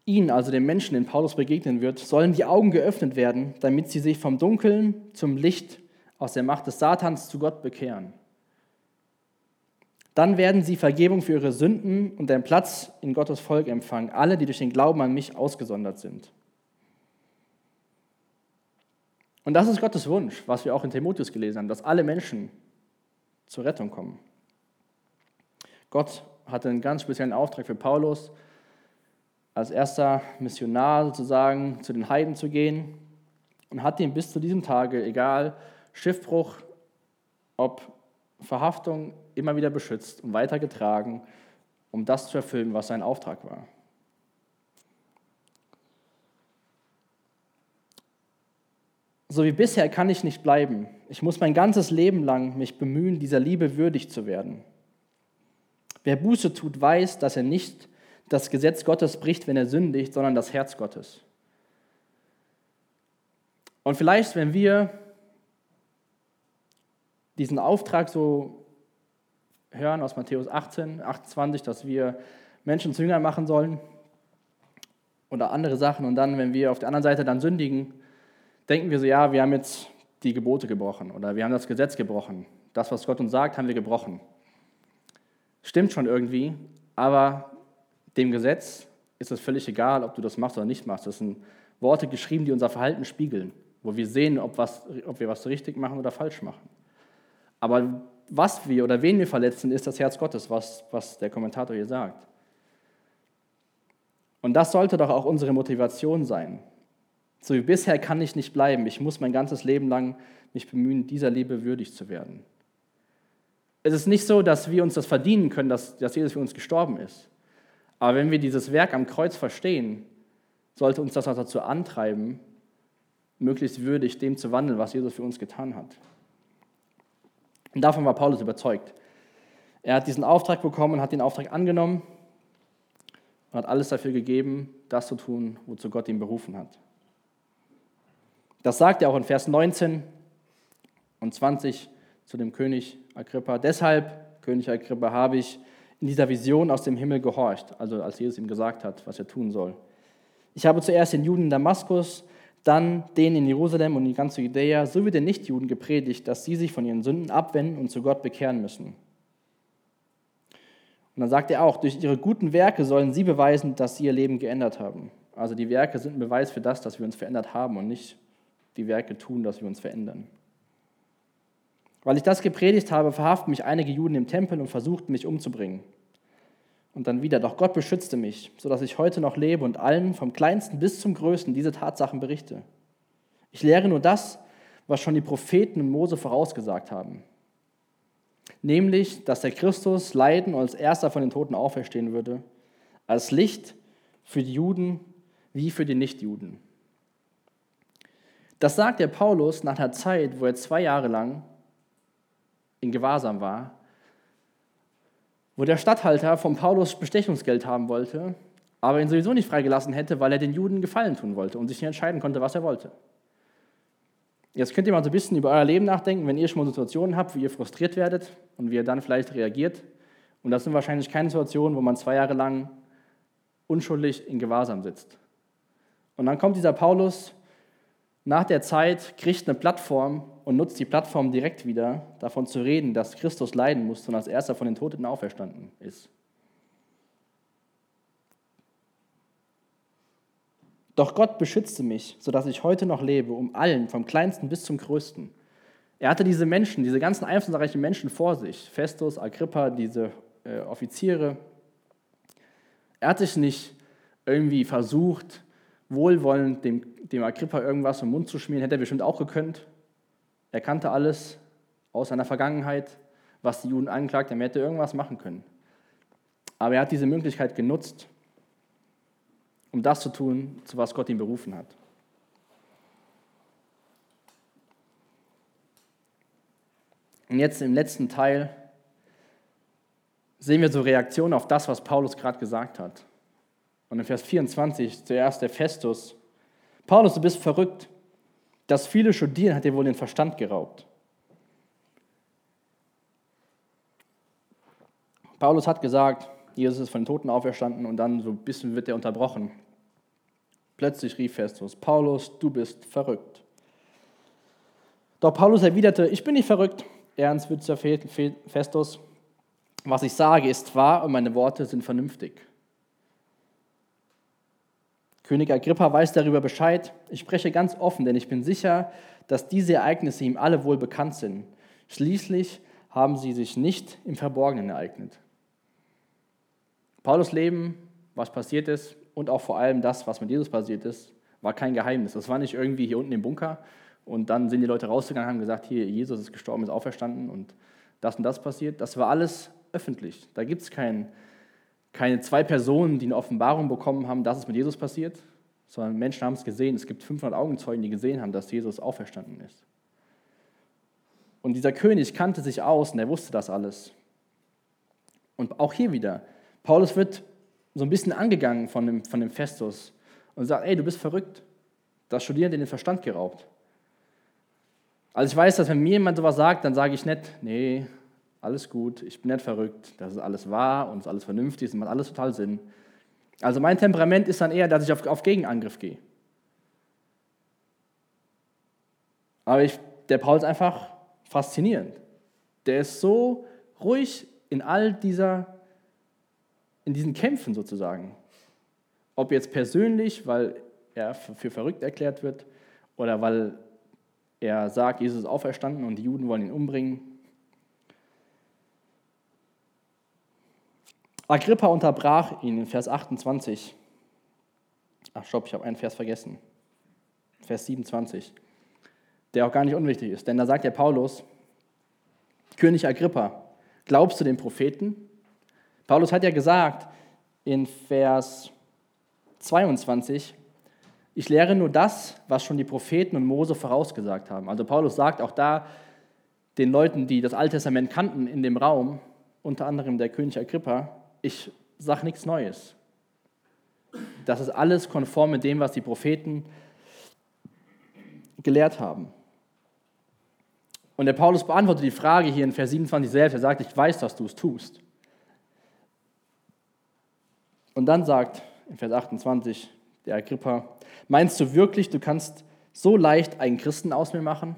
Ihnen, also den Menschen, denen Paulus begegnen wird, sollen die Augen geöffnet werden, damit sie sich vom Dunkeln zum Licht aus der Macht des Satans zu Gott bekehren. Dann werden sie Vergebung für ihre Sünden und einen Platz in Gottes Volk empfangen, alle, die durch den Glauben an mich ausgesondert sind. Und das ist Gottes Wunsch, was wir auch in Timotheus gelesen haben, dass alle Menschen zur Rettung kommen. Gott hatte einen ganz speziellen Auftrag für Paulus, als erster Missionar sozusagen zu den Heiden zu gehen und hat ihn bis zu diesem Tage, egal Schiffbruch, ob Verhaftung, immer wieder beschützt und weitergetragen, um das zu erfüllen, was sein Auftrag war. So wie bisher kann ich nicht bleiben. Ich muss mein ganzes Leben lang mich bemühen, dieser Liebe würdig zu werden. Wer Buße tut, weiß, dass er nicht das Gesetz Gottes bricht, wenn er sündigt, sondern das Herz Gottes. Und vielleicht, wenn wir diesen Auftrag so hören aus Matthäus 18, 28, dass wir Menschen zu Jüngern machen sollen oder andere Sachen. Und dann, wenn wir auf der anderen Seite dann sündigen, denken wir so, ja, wir haben jetzt die Gebote gebrochen oder wir haben das Gesetz gebrochen. Das, was Gott uns sagt, haben wir gebrochen. Stimmt schon irgendwie, aber dem Gesetz ist es völlig egal, ob du das machst oder nicht machst. Das sind Worte geschrieben, die unser Verhalten spiegeln, wo wir sehen, ob, was, ob wir was richtig machen oder falsch machen. Aber was wir oder wen wir verletzen, ist das Herz Gottes, was, was der Kommentator hier sagt. Und das sollte doch auch unsere Motivation sein. So wie bisher kann ich nicht bleiben. Ich muss mein ganzes Leben lang mich bemühen, dieser Liebe würdig zu werden. Es ist nicht so, dass wir uns das verdienen können, dass, dass Jesus für uns gestorben ist. Aber wenn wir dieses Werk am Kreuz verstehen, sollte uns das auch dazu antreiben, möglichst würdig dem zu wandeln, was Jesus für uns getan hat. Und davon war Paulus überzeugt. Er hat diesen Auftrag bekommen hat den Auftrag angenommen und hat alles dafür gegeben, das zu tun, wozu Gott ihn berufen hat. Das sagt er auch in Vers 19 und 20 zu dem König Agrippa. Deshalb, König Agrippa, habe ich in dieser Vision aus dem Himmel gehorcht, also als Jesus ihm gesagt hat, was er tun soll. Ich habe zuerst den Juden in Damaskus, dann denen in Jerusalem und in ganz Judäa sowie den Nichtjuden gepredigt, dass sie sich von ihren Sünden abwenden und zu Gott bekehren müssen. Und dann sagt er auch, durch ihre guten Werke sollen sie beweisen, dass sie ihr Leben geändert haben. Also die Werke sind ein Beweis für das, dass wir uns verändert haben und nicht die Werke tun, dass wir uns verändern. Weil ich das gepredigt habe, verhaften mich einige Juden im Tempel und versuchten mich umzubringen. Und dann wieder, doch Gott beschützte mich, sodass ich heute noch lebe und allen, vom kleinsten bis zum größten, diese Tatsachen berichte. Ich lehre nur das, was schon die Propheten und Mose vorausgesagt haben nämlich, dass der Christus leiden und als erster von den Toten auferstehen würde, als Licht für die Juden wie für die Nichtjuden. Das sagt der Paulus nach einer Zeit, wo er zwei Jahre lang in Gewahrsam war, wo der Statthalter vom Paulus Bestechungsgeld haben wollte, aber ihn sowieso nicht freigelassen hätte, weil er den Juden Gefallen tun wollte und sich nicht entscheiden konnte, was er wollte. Jetzt könnt ihr mal so ein bisschen über euer Leben nachdenken, wenn ihr schon mal Situationen habt, wie ihr frustriert werdet und wie ihr dann vielleicht reagiert. Und das sind wahrscheinlich keine Situationen, wo man zwei Jahre lang unschuldig in Gewahrsam sitzt. Und dann kommt dieser Paulus nach der Zeit, kriegt eine Plattform und nutzt die Plattform direkt wieder, davon zu reden, dass Christus leiden musste und als erster von den Toten auferstanden ist. Doch Gott beschützte mich, sodass ich heute noch lebe, um allen, vom kleinsten bis zum größten. Er hatte diese Menschen, diese ganzen einflussreichen Menschen vor sich, Festus, Agrippa, diese äh, Offiziere. Er hat sich nicht irgendwie versucht, wohlwollend dem, dem Agrippa irgendwas im Mund zu schmieren, hätte er bestimmt auch gekönnt. Er kannte alles aus seiner Vergangenheit, was die Juden anklagt, er hätte irgendwas machen können. Aber er hat diese Möglichkeit genutzt um das zu tun, zu was Gott ihn berufen hat. Und jetzt im letzten Teil sehen wir so Reaktionen auf das, was Paulus gerade gesagt hat. Und in Vers 24 zuerst der Festus. Paulus, du bist verrückt. Das viele Studieren hat dir wohl den Verstand geraubt. Paulus hat gesagt, Jesus ist von den Toten auferstanden und dann so ein bisschen wird er unterbrochen. Plötzlich rief Festus, Paulus, du bist verrückt. Doch Paulus erwiderte, ich bin nicht verrückt, ernst wird Festus. Was ich sage, ist wahr und meine Worte sind vernünftig. König Agrippa weiß darüber Bescheid. Ich spreche ganz offen, denn ich bin sicher, dass diese Ereignisse ihm alle wohl bekannt sind. Schließlich haben sie sich nicht im Verborgenen ereignet. Paulus Leben, was passiert ist und auch vor allem das, was mit Jesus passiert ist, war kein Geheimnis. Das war nicht irgendwie hier unten im Bunker und dann sind die Leute rausgegangen und haben gesagt, hier, Jesus ist gestorben, ist auferstanden und das und das passiert. Das war alles öffentlich. Da gibt es kein, keine zwei Personen, die eine Offenbarung bekommen haben, dass es mit Jesus passiert, sondern Menschen haben es gesehen. Es gibt 500 Augenzeugen, die gesehen haben, dass Jesus auferstanden ist. Und dieser König kannte sich aus und er wusste das alles. Und auch hier wieder, Paulus wird so ein bisschen angegangen von dem, von dem Festus und sagt, ey, du bist verrückt. Das Studieren dir den Verstand geraubt. Also ich weiß, dass wenn mir jemand sowas sagt, dann sage ich nicht, nee, alles gut, ich bin nicht verrückt, das ist alles wahr und ist alles vernünftig, es macht alles total Sinn. Also mein Temperament ist dann eher, dass ich auf, auf Gegenangriff gehe. Aber ich, der Paul ist einfach faszinierend. Der ist so ruhig in all dieser, in diesen Kämpfen sozusagen. Ob jetzt persönlich, weil er für verrückt erklärt wird, oder weil er sagt, Jesus ist auferstanden und die Juden wollen ihn umbringen. Agrippa unterbrach ihn in Vers 28. Ach, stopp, ich habe einen Vers vergessen. Vers 27 der auch gar nicht unwichtig ist. Denn da sagt der Paulus, König Agrippa, glaubst du den Propheten? Paulus hat ja gesagt in Vers 22, ich lehre nur das, was schon die Propheten und Mose vorausgesagt haben. Also Paulus sagt auch da den Leuten, die das Alte Testament kannten in dem Raum, unter anderem der König Agrippa, ich sage nichts Neues. Das ist alles konform mit dem, was die Propheten gelehrt haben. Und der Paulus beantwortet die Frage hier in Vers 27 selbst. Er sagt, ich weiß, dass du es tust. Und dann sagt in Vers 28 der Agrippa, meinst du wirklich, du kannst so leicht einen Christen aus mir machen?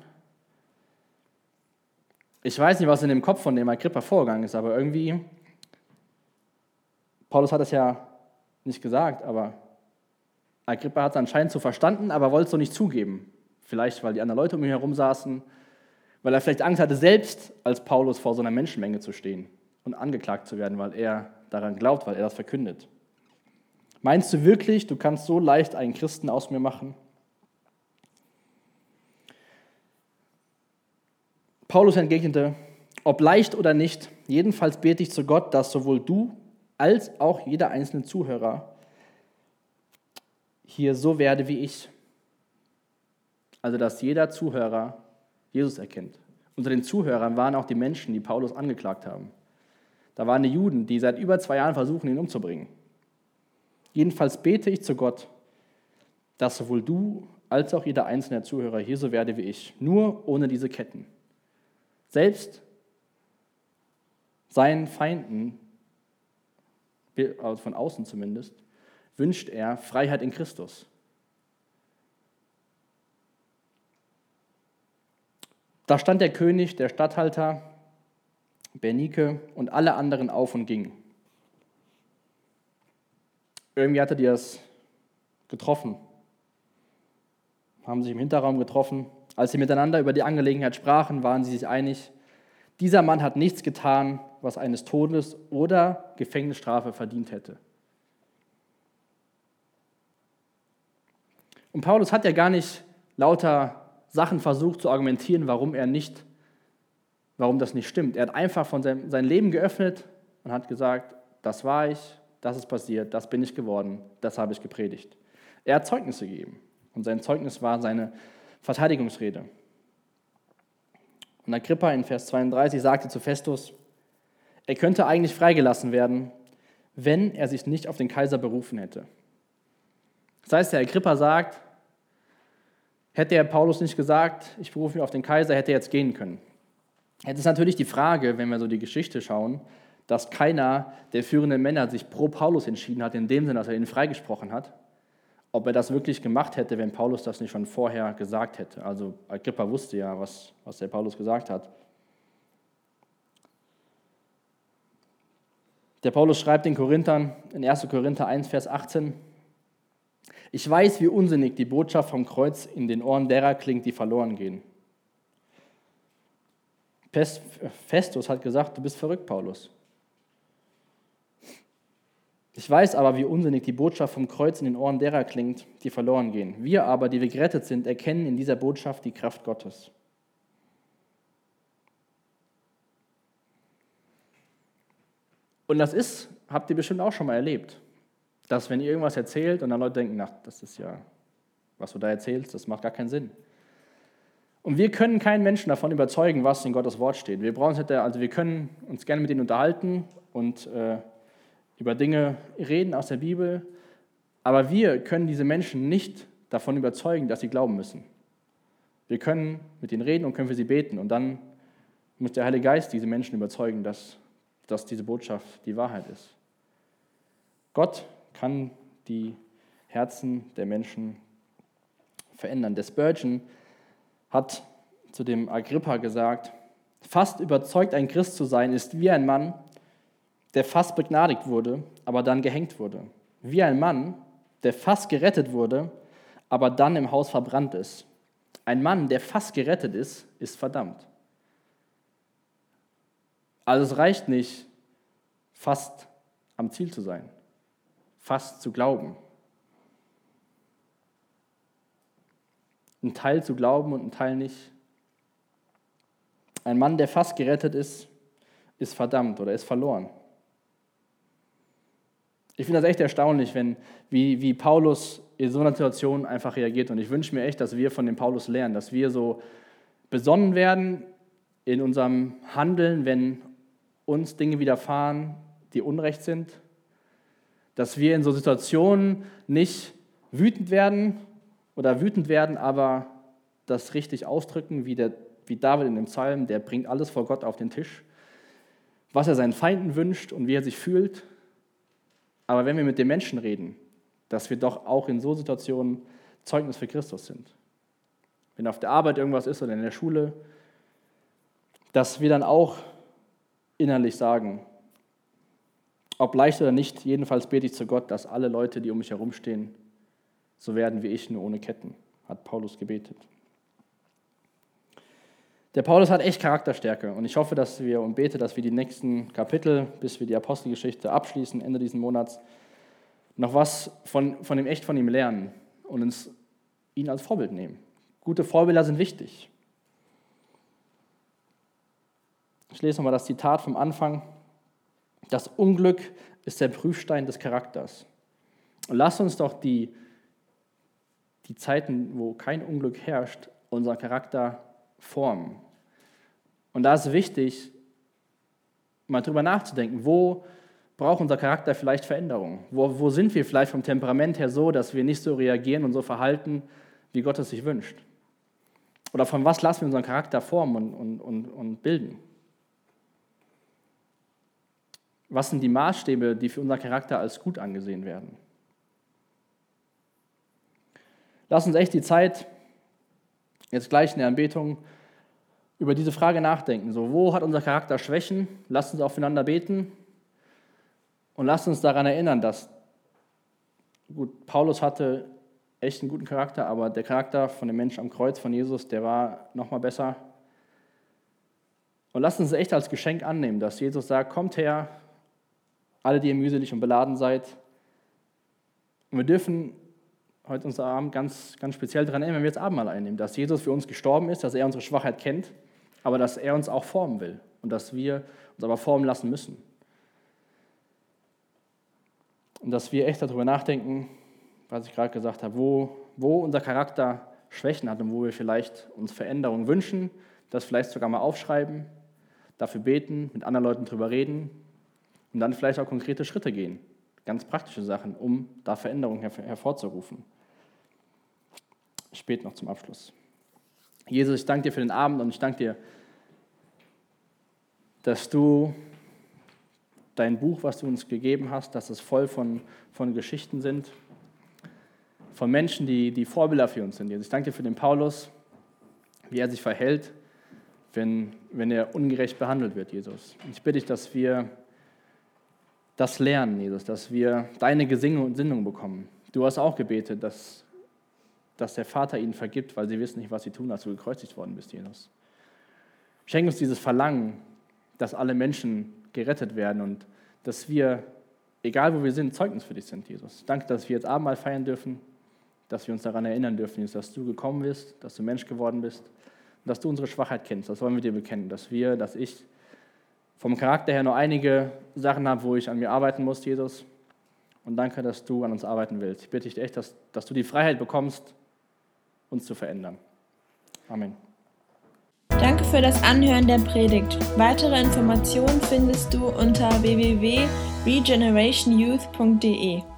Ich weiß nicht, was in dem Kopf von dem Agrippa vorgegangen ist, aber irgendwie, Paulus hat es ja nicht gesagt, aber Agrippa hat es anscheinend so verstanden, aber wollte es so nicht zugeben. Vielleicht, weil die anderen Leute um ihn herum saßen weil er vielleicht Angst hatte, selbst als Paulus vor so einer Menschenmenge zu stehen und angeklagt zu werden, weil er daran glaubt, weil er das verkündet. Meinst du wirklich, du kannst so leicht einen Christen aus mir machen? Paulus entgegnete, ob leicht oder nicht, jedenfalls bete ich zu Gott, dass sowohl du als auch jeder einzelne Zuhörer hier so werde wie ich. Also dass jeder Zuhörer Jesus erkennt. Unter den Zuhörern waren auch die Menschen, die Paulus angeklagt haben. Da waren die Juden, die seit über zwei Jahren versuchen, ihn umzubringen. Jedenfalls bete ich zu Gott, dass sowohl du als auch jeder einzelne Zuhörer hier so werde wie ich, nur ohne diese Ketten. Selbst seinen Feinden, von außen zumindest, wünscht er Freiheit in Christus. Da stand der König, der Statthalter, Bernike und alle anderen auf und gingen. Irgendwie hatte die das getroffen, haben sich im Hinterraum getroffen. Als sie miteinander über die Angelegenheit sprachen, waren sie sich einig, dieser Mann hat nichts getan, was eines Todes oder Gefängnisstrafe verdient hätte. Und Paulus hat ja gar nicht lauter Sachen versucht zu argumentieren, warum er nicht, warum das nicht stimmt. Er hat einfach von seinem sein Leben geöffnet und hat gesagt, das war ich, das ist passiert, das bin ich geworden, das habe ich gepredigt. Er hat Zeugnisse gegeben und sein Zeugnis war seine Verteidigungsrede. Und Agrippa in Vers 32 sagte zu Festus, er könnte eigentlich freigelassen werden, wenn er sich nicht auf den Kaiser berufen hätte. Das heißt, der Agrippa sagt, Hätte er Paulus nicht gesagt, ich berufe mich auf den Kaiser, hätte er jetzt gehen können. Jetzt ist natürlich die Frage, wenn wir so die Geschichte schauen, dass keiner der führenden Männer sich pro Paulus entschieden hat, in dem Sinne, dass er ihn freigesprochen hat. Ob er das wirklich gemacht hätte, wenn Paulus das nicht schon vorher gesagt hätte. Also Agrippa wusste ja, was, was der Paulus gesagt hat. Der Paulus schreibt den Korinthern in 1. Korinther 1, Vers 18, ich weiß, wie unsinnig die Botschaft vom Kreuz in den Ohren derer klingt, die verloren gehen. Festus hat gesagt, du bist verrückt, Paulus. Ich weiß aber, wie unsinnig die Botschaft vom Kreuz in den Ohren derer klingt, die verloren gehen. Wir aber, die wir gerettet sind, erkennen in dieser Botschaft die Kraft Gottes. Und das ist, habt ihr bestimmt auch schon mal erlebt dass wenn ihr irgendwas erzählt und dann Leute denken, ach, das ist ja, was du da erzählst, das macht gar keinen Sinn. Und wir können keinen Menschen davon überzeugen, was in Gottes Wort steht. Wir brauchen also wir können uns gerne mit ihnen unterhalten und äh, über Dinge reden aus der Bibel, aber wir können diese Menschen nicht davon überzeugen, dass sie glauben müssen. Wir können mit ihnen reden und können für sie beten und dann muss der Heilige Geist diese Menschen überzeugen, dass, dass diese Botschaft die Wahrheit ist. Gott kann die Herzen der Menschen verändern. Der Spurgeon hat zu dem Agrippa gesagt, fast überzeugt ein Christ zu sein, ist wie ein Mann, der fast begnadigt wurde, aber dann gehängt wurde. Wie ein Mann, der fast gerettet wurde, aber dann im Haus verbrannt ist. Ein Mann, der fast gerettet ist, ist verdammt. Also es reicht nicht, fast am Ziel zu sein, fast zu glauben. Ein Teil zu glauben und ein Teil nicht. Ein Mann, der fast gerettet ist, ist verdammt oder ist verloren. Ich finde das echt erstaunlich, wenn, wie, wie Paulus in so einer Situation einfach reagiert. Und ich wünsche mir echt, dass wir von dem Paulus lernen, dass wir so besonnen werden in unserem Handeln, wenn uns Dinge widerfahren, die unrecht sind. Dass wir in so Situationen nicht wütend werden oder wütend werden, aber das richtig ausdrücken, wie, der, wie David in dem Psalm, der bringt alles vor Gott auf den Tisch, was er seinen Feinden wünscht und wie er sich fühlt aber wenn wir mit den Menschen reden, dass wir doch auch in so Situationen Zeugnis für Christus sind. Wenn auf der Arbeit irgendwas ist oder in der Schule, dass wir dann auch innerlich sagen, ob leicht oder nicht, jedenfalls bete ich zu Gott, dass alle Leute, die um mich herumstehen, so werden wie ich, nur ohne Ketten, hat Paulus gebetet. Der Paulus hat echt Charakterstärke und ich hoffe, dass wir und bete, dass wir die nächsten Kapitel, bis wir die Apostelgeschichte abschließen, Ende dieses Monats, noch was von, von dem echt von ihm lernen und uns, ihn als Vorbild nehmen. Gute Vorbilder sind wichtig. Ich lese nochmal das Zitat vom Anfang. Das Unglück ist der Prüfstein des Charakters. Und lasst uns doch die, die Zeiten, wo kein Unglück herrscht, unseren Charakter formen. Und da ist wichtig, mal drüber nachzudenken, wo braucht unser Charakter vielleicht Veränderung? Wo, wo sind wir vielleicht vom Temperament her so, dass wir nicht so reagieren und so verhalten, wie Gott es sich wünscht? Oder von was lassen wir unseren Charakter formen und, und, und, und bilden? Was sind die Maßstäbe, die für unseren Charakter als gut angesehen werden? Lass uns echt die Zeit jetzt gleich in der Anbetung über diese Frage nachdenken. So, wo hat unser Charakter Schwächen? Lasst uns aufeinander beten und lasst uns daran erinnern, dass, gut, Paulus hatte echt einen guten Charakter, aber der Charakter von dem Menschen am Kreuz von Jesus, der war noch mal besser. Und lasst uns echt als Geschenk annehmen, dass Jesus sagt, kommt her, alle, die ihr mühselig und beladen seid. Und wir dürfen heute unser Abend ganz, ganz speziell daran erinnern, wenn wir jetzt Abendmahl einnehmen, dass Jesus für uns gestorben ist, dass er unsere Schwachheit kennt, aber dass er uns auch formen will und dass wir uns aber formen lassen müssen. Und dass wir echt darüber nachdenken, was ich gerade gesagt habe, wo, wo unser Charakter Schwächen hat und wo wir vielleicht uns Veränderungen wünschen, das vielleicht sogar mal aufschreiben, dafür beten, mit anderen Leuten darüber reden und dann vielleicht auch konkrete Schritte gehen, ganz praktische Sachen, um da Veränderungen hervorzurufen. Spät noch zum Abschluss. Jesus, ich danke dir für den Abend und ich danke dir, dass du dein Buch, was du uns gegeben hast, dass es voll von, von Geschichten sind, von Menschen, die, die Vorbilder für uns sind. Jesus, ich danke dir für den Paulus, wie er sich verhält, wenn, wenn er ungerecht behandelt wird, Jesus. Ich bitte dich, dass wir das lernen, Jesus, dass wir deine Gesinnung bekommen. Du hast auch gebetet, dass, dass der Vater ihnen vergibt, weil sie wissen nicht, was sie tun, als du gekreuzigt worden bist, Jesus. Schenk uns dieses Verlangen, dass alle Menschen gerettet werden und dass wir, egal wo wir sind, Zeugnis für dich sind, Jesus. Danke, dass wir jetzt Abendmahl feiern dürfen, dass wir uns daran erinnern dürfen, Jesus, dass du gekommen bist, dass du Mensch geworden bist und dass du unsere Schwachheit kennst. Das wollen wir dir bekennen, dass wir, dass ich vom Charakter her nur einige Sachen habe, wo ich an mir arbeiten muss, Jesus. Und danke, dass du an uns arbeiten willst. Ich bitte dich echt, dass, dass du die Freiheit bekommst, uns zu verändern. Amen. Danke für das Anhören der Predigt. Weitere Informationen findest du unter www.regenerationyouth.de.